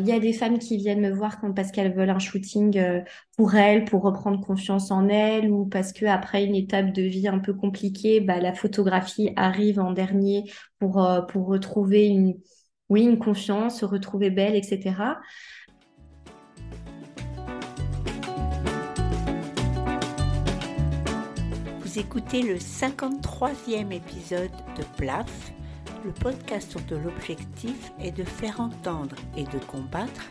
Il y a des femmes qui viennent me voir parce qu'elles veulent un shooting euh, pour elles, pour reprendre confiance en elles, ou parce que après une étape de vie un peu compliquée, bah, la photographie arrive en dernier pour, euh, pour retrouver une, oui, une confiance, se retrouver belle, etc. Vous écoutez le 53e épisode de PLAF, le podcast dont l'objectif est de faire entendre et de combattre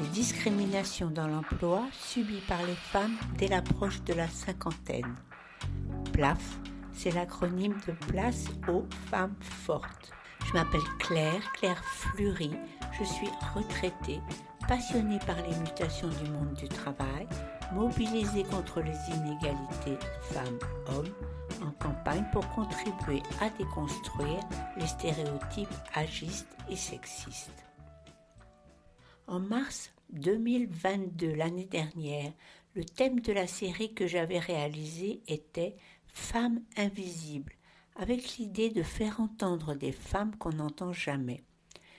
les discriminations dans l'emploi subies par les femmes dès l'approche de la cinquantaine. PLAF, c'est l'acronyme de Place aux femmes fortes. Je m'appelle Claire, Claire Fleury, je suis retraitée, passionnée par les mutations du monde du travail, mobilisée contre les inégalités femmes-hommes, en campagne pour contribuer à déconstruire les stéréotypes agistes et sexistes. En mars 2022, l'année dernière, le thème de la série que j'avais réalisée était Femmes invisibles, avec l'idée de faire entendre des femmes qu'on n'entend jamais.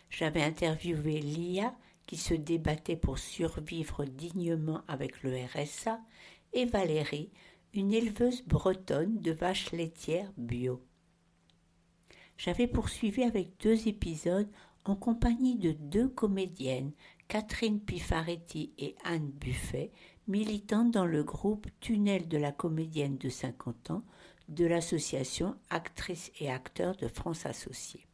J'avais interviewé Lia, qui se débattait pour survivre dignement avec le RSA, et Valérie, une éleveuse bretonne de vaches laitières bio. J'avais poursuivi avec deux épisodes en compagnie de deux comédiennes, Catherine Pifaretti et Anne Buffet, militantes dans le groupe Tunnel de la comédienne de 50 ans de l'association Actrices et Acteurs de France Associés.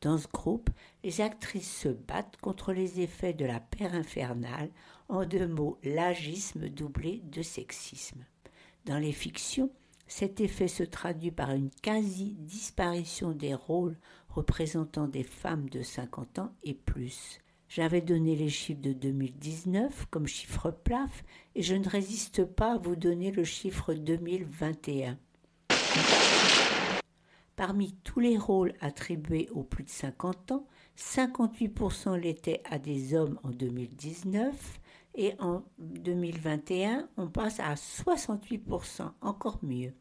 Dans ce groupe, les actrices se battent contre les effets de la paire infernale, en deux mots l'agisme doublé de sexisme. Dans les fictions, cet effet se traduit par une quasi-disparition des rôles représentant des femmes de 50 ans et plus. J'avais donné les chiffres de 2019 comme chiffre plaf et je ne résiste pas à vous donner le chiffre 2021. Parmi tous les rôles attribués aux plus de 50 ans, 58% l'étaient à des hommes en 2019 et en 2021, on passe à 68%, encore mieux.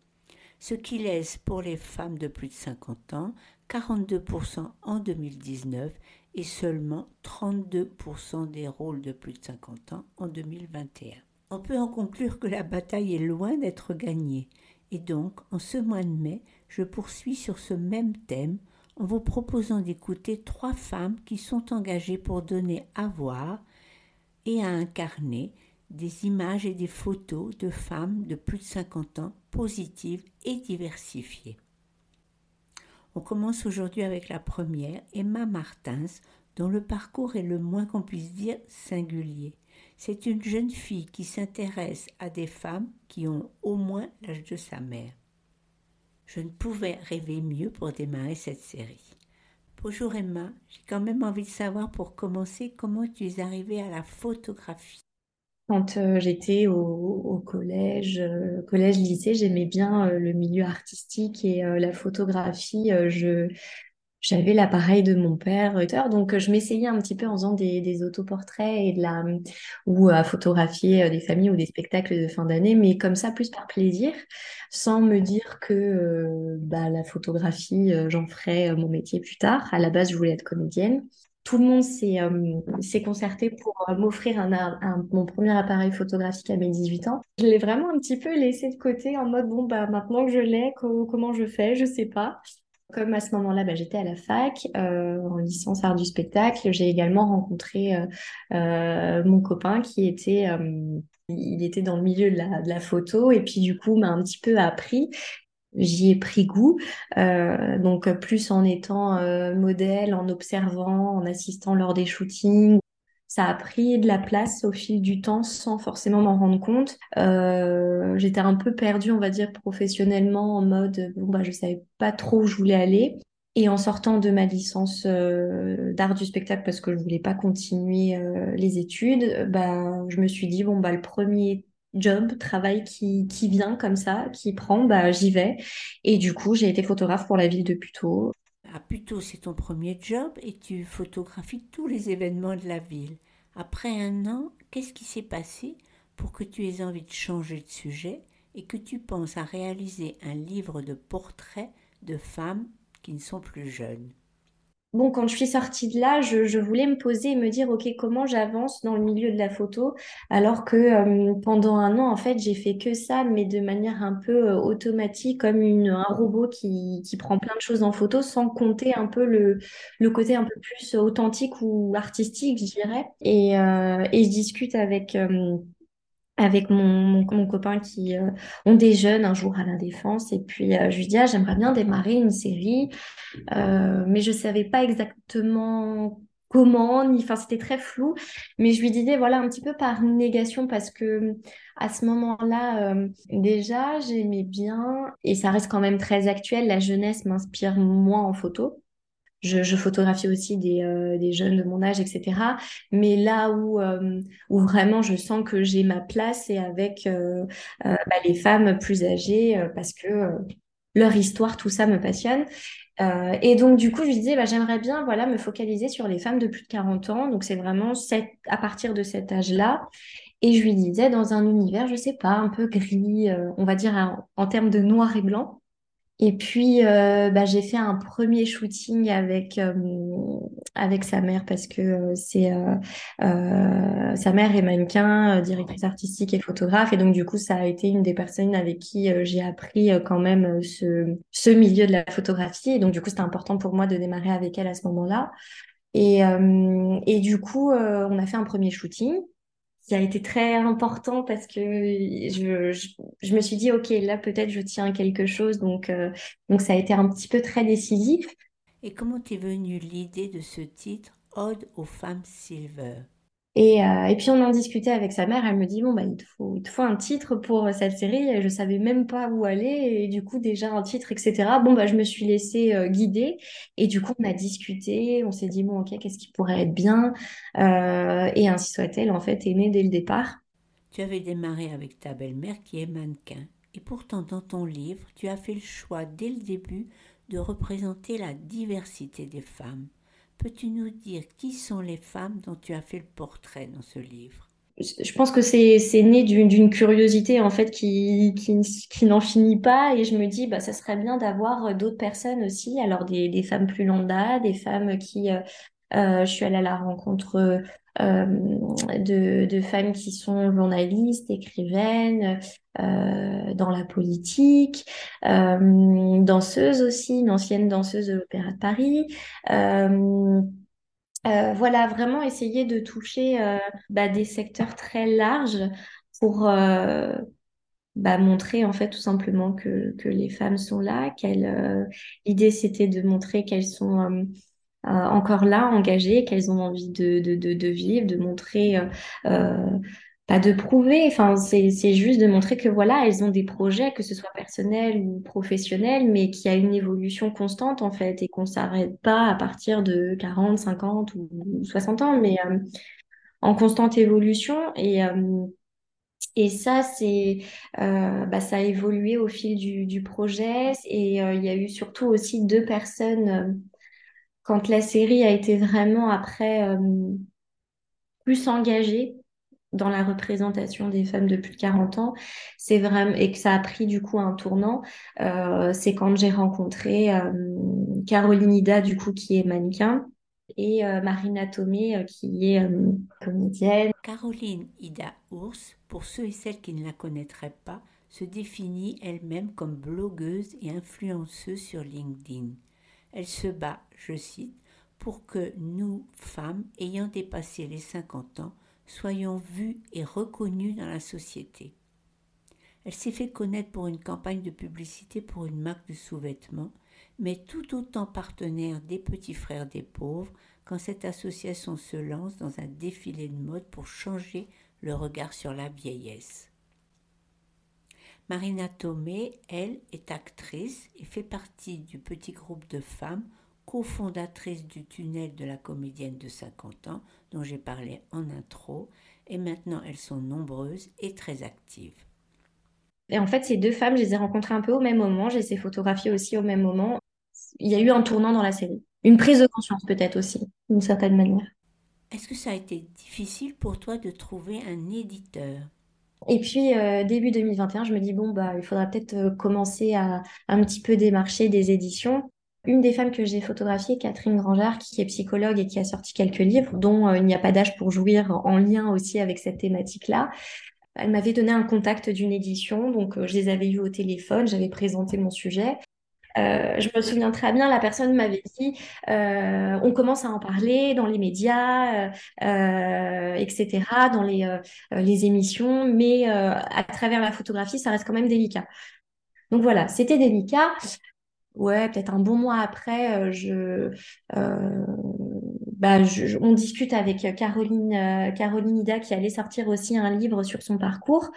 Ce qui laisse pour les femmes de plus de 50 ans 42% en 2019 et seulement 32% des rôles de plus de 50 ans en 2021. On peut en conclure que la bataille est loin d'être gagnée et donc en ce mois de mai, je poursuis sur ce même thème en vous proposant d'écouter trois femmes qui sont engagées pour donner à voir et à incarner des images et des photos de femmes de plus de 50 ans positives et diversifiées. On commence aujourd'hui avec la première, Emma Martins, dont le parcours est le moins qu'on puisse dire singulier. C'est une jeune fille qui s'intéresse à des femmes qui ont au moins l'âge de sa mère. Je ne pouvais rêver mieux pour démarrer cette série. Bonjour Emma, j'ai quand même envie de savoir pour commencer comment tu es arrivée à la photographie? Quand euh, j'étais au, collège, euh, collège, lycée, j'aimais bien euh, le milieu artistique et la photographie. je j'avais l'appareil de mon père, donc je m'essayais un petit peu en faisant des, autoportraits et de la ou à photographier des familles ou des spectacles de fin d'année, mais comme ça plus par plaisir, sans me dire que bah, la photographie, j'en ferais mon métier plus tard. À la base, je voulais être comédienne. Tout le monde s'est concerté pour m'offrir un, mon premier appareil photographique à mes 18 ans. Je l'ai vraiment un petit peu laissé de côté en mode bon bah maintenant que je l'ai, comment je fais, je sais pas. Comme à ce moment-là, bah, j'étais à la fac euh, en licence art du spectacle, j'ai également rencontré euh, euh, mon copain qui était, il était dans le milieu de la, de la photo et puis du coup m'a un petit peu appris. J'y ai pris goût, donc plus en étant modèle, en observant, en assistant lors des shootings, ça a pris de la place au fil du temps sans forcément m'en rendre compte. Euh, j'étais un peu perdue, on va dire, professionnellement en mode, bon, bah, je savais pas trop où je voulais aller. Et en sortant de ma licence euh, d'art du spectacle parce que je voulais pas continuer euh, les études, bah, je me suis dit, bon, bah, le premier job, travail qui, qui vient comme ça, qui prend, bah, j'y vais. Et du coup, j'ai été photographe pour la ville de Puteaux à Puteaux, c'est ton premier job et tu photographies tous les événements de la ville. Après un an, qu'est-ce qui s'est passé pour que tu aies envie de changer de sujet et que tu penses à réaliser un livre de portraits de femmes qui ne sont plus jeunes? Bon, quand je suis sortie de là, je, voulais me poser et me dire, OK, comment j'avance dans le milieu de la photo, alors que euh, pendant un an, en fait, j'ai fait que ça, mais de manière un peu euh, automatique, comme un robot qui, qui, prend plein de choses en photo, sans compter un peu le, le côté un peu plus authentique ou artistique, je dirais. Et, euh, et je discute avec avec mon, mon, copain qui euh, on déjeune un jour à la défense et puis euh, je lui dis ah, j'aimerais bien démarrer une série. Euh, mais je savais pas exactement comment ni enfin c'était très flou. Mais je lui disais voilà un petit peu par négation parce que à ce moment-là déjà j'aimais bien et ça reste quand même très actuel la jeunesse m'inspire moins en photo je, photographie aussi euh, des, jeunes de mon âge, etc. Mais là où, euh, où vraiment je sens que j'ai ma place, c'est avec euh, bah, les femmes plus âgées parce que leur histoire, tout ça me passionne. et donc, du coup, je lui disais, bah, j'aimerais bien voilà, me focaliser sur les femmes de plus de 40 ans. Donc, c'est vraiment à partir de cet âge-là. Et je lui disais, dans un univers, je sais pas, un peu gris, on va dire en termes de noir et blanc. Et puis, euh, bah, j'ai fait un premier shooting avec, euh, avec sa mère parce que euh, c'est sa mère est mannequin, directrice artistique et photographe. Et donc, du coup, ça a été une des personnes avec qui j'ai appris quand même ce, ce milieu de la photographie. Et donc, du coup, c'était important pour moi de démarrer avec elle à ce moment-là. Et, et du coup, on a fait un premier shooting qui a été très important parce que je, je, me suis dit, OK, là, peut-être je tiens à quelque chose. Donc, euh, donc, ça a été un petit peu très décisif. Et comment t'es venue l'idée de ce titre, Ode aux femmes silver? Et, euh, et, puis on en discutait avec sa mère, elle me dit bon bah il te faut, un titre pour cette série, et je savais même pas où aller et du coup déjà un titre etc. Bon bah je me suis laissée euh, guider et du coup on a discuté, on s'est dit bon ok qu'est-ce qui pourrait être bien? Euh, et ainsi soit-elle en fait est dès le départ. Tu avais démarré avec ta belle-mère qui est mannequin et pourtant dans ton livre tu as fait le choix dès le début de représenter la diversité des femmes. Peux-tu nous dire qui sont les femmes dont tu as fait le portrait dans ce livre? Je pense que c'est né d'une curiosité en fait qui, qui, n'en finit pas. Et je me dis bah ça serait bien d'avoir d'autres personnes aussi. Alors des, des, femmes plus lambda des femmes qui euh, euh, je suis allée à la rencontre euh, de, de, femmes qui sont journalistes, écrivaines, euh, dans la politique, euh, danseuses aussi, une ancienne danseuse de l'Opéra de Paris. Euh, voilà, vraiment essayer de toucher bah, des secteurs très larges pour bah, montrer en fait tout simplement que, les femmes sont là. L'idée c'était de montrer qu'elles sont euh, encore là, engagées, qu'elles ont envie de, vivre, de montrer, euh, euh, pas de prouver, enfin, c'est, juste de montrer que voilà, elles ont des projets, que ce soit personnels ou professionnels, mais qu'il y a une évolution constante en fait et qu'on s'arrête pas à partir de 40, 50 ou 60 ans, mais en constante évolution et et ça, c'est, bah, ça a évolué au fil du, projet. Et il y a eu surtout aussi deux personnes quand la série a été vraiment après euh, plus engagée dans la représentation des femmes de plus de 40 ans, c'est vraiment et que ça a pris du coup un tournant, euh, c'est quand j'ai rencontré euh, Caroline Ida du coup qui est mannequin et Marina Tomé qui est comédienne. Caroline Ida Ours, pour ceux et celles qui ne la connaîtraient pas, se définit elle-même comme blogueuse et influenceuse sur LinkedIn. Elle se bat, je cite, pour que nous, femmes ayant dépassé les 50 ans, soyons vues et reconnues dans la société. Elle s'est fait connaître pour une campagne de publicité pour une marque de sous-vêtements, mais tout autant partenaire des petits frères des pauvres quand cette association se lance dans un défilé de mode pour changer le regard sur la vieillesse. Marina Tomé, elle, est actrice et fait partie du petit groupe de femmes cofondatrices du tunnel de la comédienne de 50 ans dont j'ai parlé en intro, et maintenant elles sont nombreuses et très actives. Et en fait, ces deux femmes, je les ai rencontrées un peu au même moment, je les ai photographiées aussi au même moment. Il y a eu un tournant dans la série. Une prise de conscience peut-être aussi, d'une certaine manière. Est-ce que ça a été difficile pour toi de trouver un éditeur? Et puis, euh, début 2021, je me dis, bon, bah, il faudra peut-être euh, commencer à un petit peu démarcher des éditions. Une des femmes que j'ai photographiées, Catherine Grangeard, qui est psychologue et qui a sorti quelques livres, dont euh, Il n'y a pas d'âge pour jouir, en lien aussi avec cette thématique-là. Elle m'avait donné un contact d'une édition, donc euh, je les avais eus au téléphone, j'avais présenté mon sujet. Euh, je me souviens très bien, la personne m'avait dit, on commence à en parler dans les médias, etc., dans les émissions, mais à travers la photographie, ça reste quand même délicat. Donc voilà, c'était délicat. Ouais, peut-être un bon mois après, je, bah, on discute avec Caroline, Caroline Ida qui allait sortir aussi un livre sur son parcours.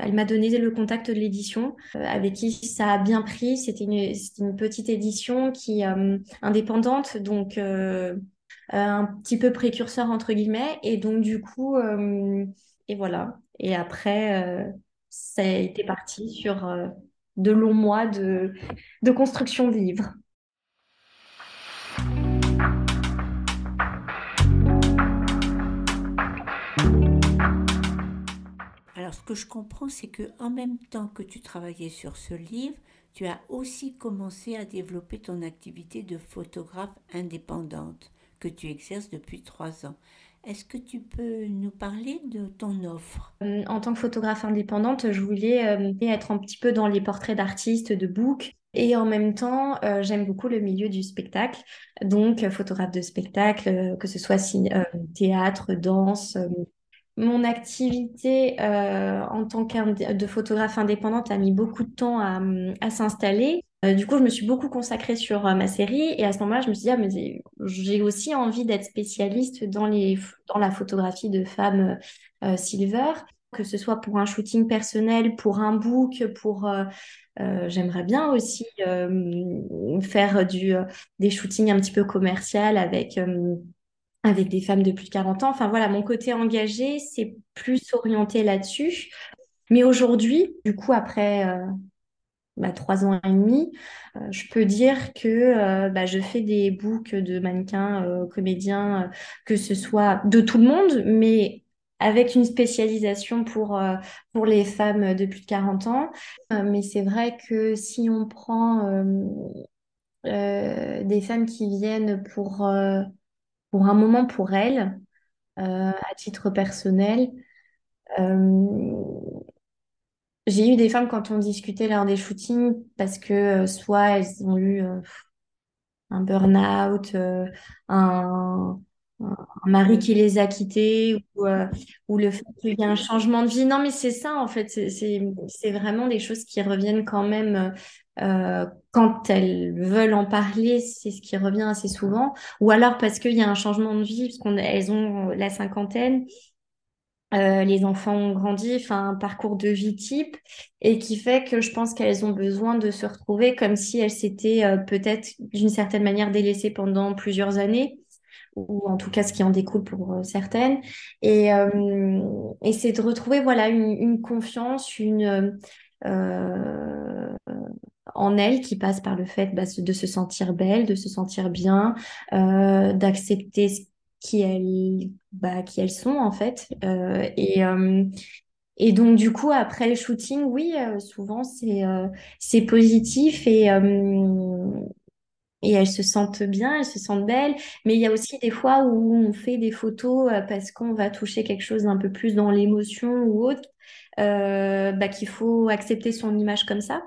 Elle m'a donné le contact de l'édition euh, avec qui ça a bien pris. C'était une, petite édition qui euh, indépendante, donc euh, un petit peu précurseur entre guillemets. Et donc du coup, et voilà. Et après, ça a été parti sur de longs mois de, construction de livres. Alors, ce que je comprends, c'est que en même temps que tu travaillais sur ce livre, tu as aussi commencé à développer ton activité de photographe indépendante que tu exerces depuis trois ans. Est-ce que tu peux nous parler de ton offre? Euh, En tant que photographe indépendante, je voulais euh, être un petit peu dans les portraits d'artistes, de books. Et en même temps, euh, j'aime beaucoup le milieu du spectacle. Donc, photographe de spectacle, que ce soit théâtre, danse, mon activité en tant que de photographe indépendante a mis beaucoup de temps à, s'installer. Euh, du coup, je me suis beaucoup consacrée sur euh, ma série et à ce moment-là, je me suis dit, ah, j'ai aussi envie d'être spécialiste dans, les, dans la photographie de femmes silver, que ce soit pour un shooting personnel, pour un book, pour... J'aimerais bien aussi faire du, des shootings un petit peu commerciaux avec avec des femmes de plus de 40 ans. Enfin voilà, mon côté engagé, c'est plus orienté là-dessus. Mais aujourd'hui, du coup, après euh, bah, trois ans et demi, euh, je peux dire que euh, bah, je fais des books de mannequins, comédiens, que ce soit de tout le monde, mais avec une spécialisation pour, pour les femmes de plus de 40 ans. mais c'est vrai que si on prend des femmes qui viennent pour pour un moment pour elle, euh, à titre personnel. Euh, j'ai eu des femmes quand on discutait lors des shootings parce que euh, soit elles ont eu un burn-out, un, un mari qui les a quittées ou, le fait qu'il y a un changement de vie. Non, mais c'est ça, en fait. C'est vraiment des choses qui reviennent quand même euh, quand elles veulent en parler, c'est ce qui revient assez souvent. Ou alors parce qu'il y a un changement de vie, parce qu'elles ont la cinquantaine, euh, les enfants ont grandi, enfin un parcours de vie type, et qui fait que je pense qu'elles ont besoin de se retrouver comme si elles s'étaient euh, peut-être d'une certaine manière délaissées pendant plusieurs années ou en tout cas ce qui en découle pour certaines. Et, c'est de retrouver voilà une, confiance, une euh, en elle qui passe par le fait bah, de se sentir belle, de se sentir bien, euh, d'accepter qui elles, bah, qui elles sont en fait. Euh, et, euh, et donc du coup après le shooting, oui, euh, souvent c'est c'est positif et et elles se sentent bien, elles se sentent belles. Mais il y a aussi des fois où on fait des photos parce qu'on va toucher quelque chose d'un peu plus dans l'émotion ou autre, bah, qu'il faut accepter son image comme ça.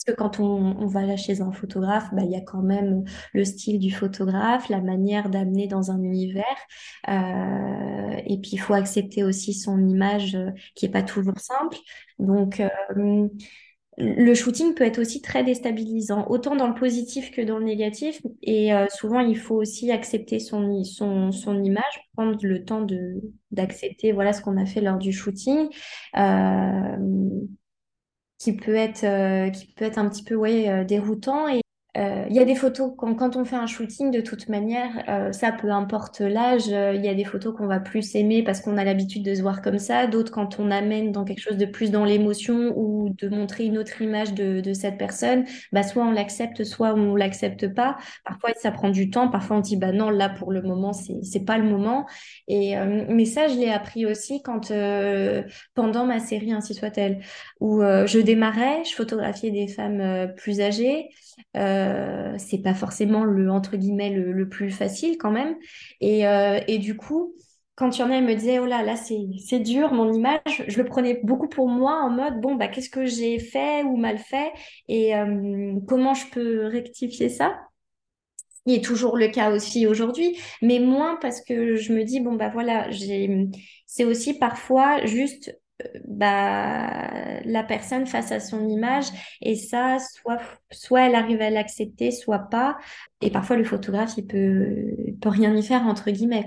Parce que quand on, va là chez un photographe, bah, il y a quand même le style du photographe, la manière d'amener dans un univers. Euh, et puis, il faut accepter aussi son image euh, qui n'est pas toujours simple. Donc, euh, le shooting peut être aussi très déstabilisant, autant dans le positif que dans le négatif. Et souvent, il faut aussi accepter son, son, son image, prendre le temps d'accepter voilà ce qu'on a fait lors du shooting qui peut être, euh, qui peut être un petit peu ouais, euh, déroutant. Et il y a des photos, quand, quand, on fait un shooting, de toute manière, euh, ça peu importe l'âge, euh, il y a des photos qu'on va plus aimer parce qu'on a l'habitude de se voir comme ça, d'autres quand on amène dans quelque chose de plus dans l'émotion ou de montrer une autre image de, cette personne, bah, soit on l'accepte, soit on l'accepte pas. Parfois, ça prend du temps, parfois on dit, bah non, là, pour le moment, c'est, pas le moment. Et, mais ça, je l'ai appris aussi quand, pendant ma série Ainsi soit-elle, où je démarrais, je photographiais des femmes plus âgées. Euh, c'est pas forcément le entre guillemets le, plus facile quand même. Et, euh, et, du coup, quand il y en a, ils me disaient oh là là c'est dur mon image, je le prenais beaucoup pour moi en mode bon bah qu'est-ce que j'ai fait ou mal fait et euh, comment je peux rectifier ça? Il est toujours le cas aussi aujourd'hui, mais moins parce que je me dis bon bah voilà c'est aussi parfois juste bah, la personne face à son image et ça, soit, soit elle arrive à l'accepter, soit pas. Et parfois, le photographe, il peut, peut rien y faire, entre guillemets.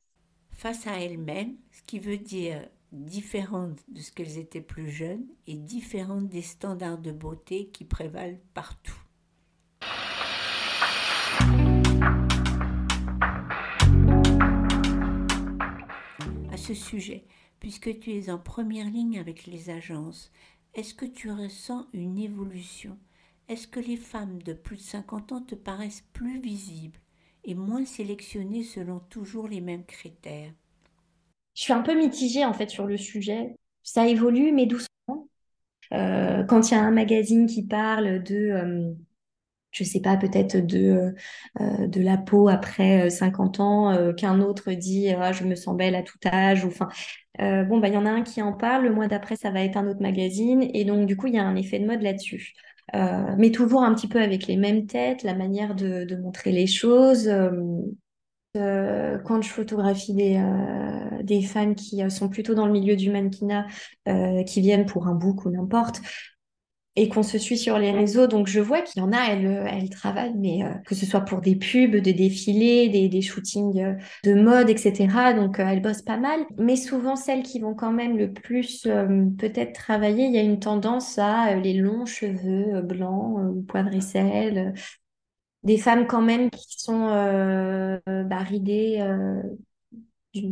Face à elle-même, ce qui veut dire différente de ce qu'elles étaient plus jeunes et différente des standards de beauté qui prévalent partout. À ce sujet, puisque tu es en première ligne avec les agences, est-ce que tu ressens une évolution? Est-ce que les femmes de plus de 50 ans te paraissent plus visibles et moins sélectionnées selon toujours les mêmes critères? Je suis un peu mitigée en fait sur le sujet. Ça évolue, mais doucement. Euh, quand il y a un magazine qui parle de... Euh, je sais pas, peut-être de, euh, de la peau après 50 ans, qu'un autre dit ah, je me sens belle à tout âge, ou enfin, euh, bon, bah, il y en a un qui en parle, le mois d'après, ça va être un autre magazine, et donc, du coup, il y a un effet de mode là-dessus. Euh, mais toujours un petit peu avec les mêmes têtes, la manière de, montrer les choses. Euh, quand je photographie des, des femmes qui sont plutôt dans le milieu du mannequinat, qui viennent pour un book ou n'importe, et qu'on se suit sur les réseaux. Donc, je vois qu'il y en a, elles, elles travaillent, mais euh, que ce soit pour des pubs, des défilés, des, shootings euh, de mode, etc. Donc, euh, elles bossent pas mal. Mais souvent, celles qui vont quand même le plus peut-être travailler, il y a une tendance à les longs cheveux blancs ou poivre des femmes quand même qui sont bah, ridées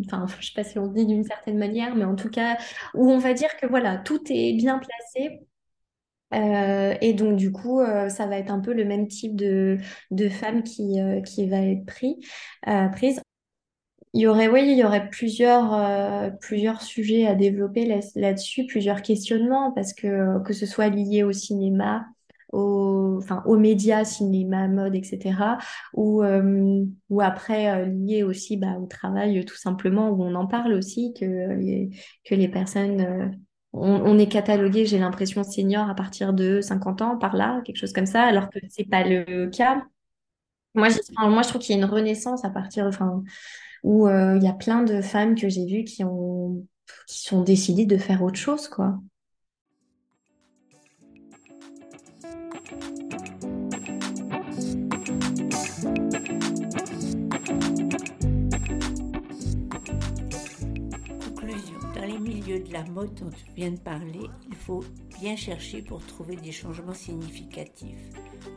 enfin, je sais pas si on dit d'une certaine manière, mais en tout cas, où on va dire que voilà, tout est bien placé euh, et donc, du coup, euh, ça va être un peu le même type de, de femme qui, euh, qui va être pris, prise. Il y aurait, oui, il y aurait plusieurs, plusieurs sujets à développer là-dessus, plusieurs questionnements, parce que que ce soit lié au cinéma, au, enfin, aux médias, cinéma, mode, etc. Ou, ou après lié aussi bah, au travail, tout simplement, où on en parle aussi, que que les personnes on, est catalogué, j'ai l'impression, senior à partir de 50 ans, par là, quelque chose comme ça, alors que c'est pas le cas. Moi, moi, je trouve qu'il y a une renaissance à partir, enfin, où euh, il y a plein de femmes que j'ai vues qui ont, qui sont décidées de faire autre chose, quoi. La mode dont tu viens de parler, il faut bien chercher pour trouver des changements significatifs.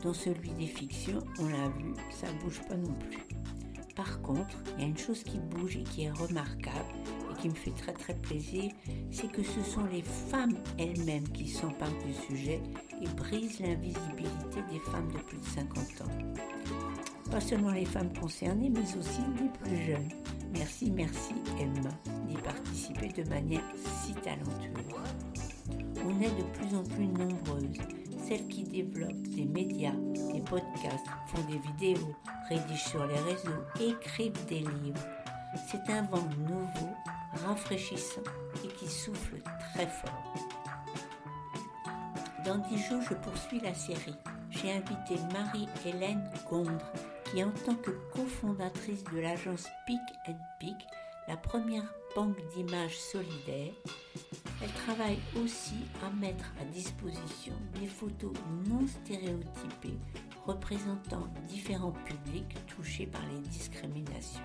Dans celui des fictions, on l'a vu, ça bouge pas non plus. Par contre, il y a une chose qui bouge et qui est remarquable et qui me fait très très plaisir, c'est que ce sont les femmes elles-mêmes qui s'emparent du sujet et brisent l'invisibilité des femmes de plus de 50 ans. Pas seulement les femmes concernées, mais aussi les plus jeunes. Merci, merci Emma d'y participer de manière si talentueuse. On est de plus en plus nombreuses, celles qui développent des médias, des podcasts, font des vidéos, rédigent sur les réseaux, écrivent des livres. C'est un vent nouveau, rafraîchissant et qui souffle très fort. Dans dix jours, je poursuis la série. J'ai invité Marie-Hélène Gondre qui en tant que cofondatrice de l'agence Pick and Pick, la première banque d'images solidaire, elle travaille aussi à mettre à disposition des photos non stéréotypées représentant différents publics touchés par les discriminations.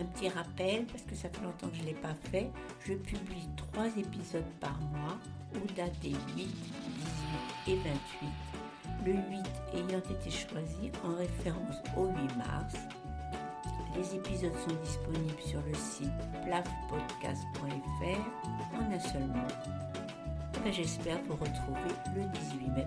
Un petit rappel, parce que ça fait longtemps que je ne l'ai pas fait, je publie trois épisodes par mois aux dates des 8, 18 et 28 le 8 ayant été choisi en référence au 8 mars. Les épisodes sont disponibles sur le site plafpodcast.fr en un seul mot. J'espère vous retrouver le 18 mai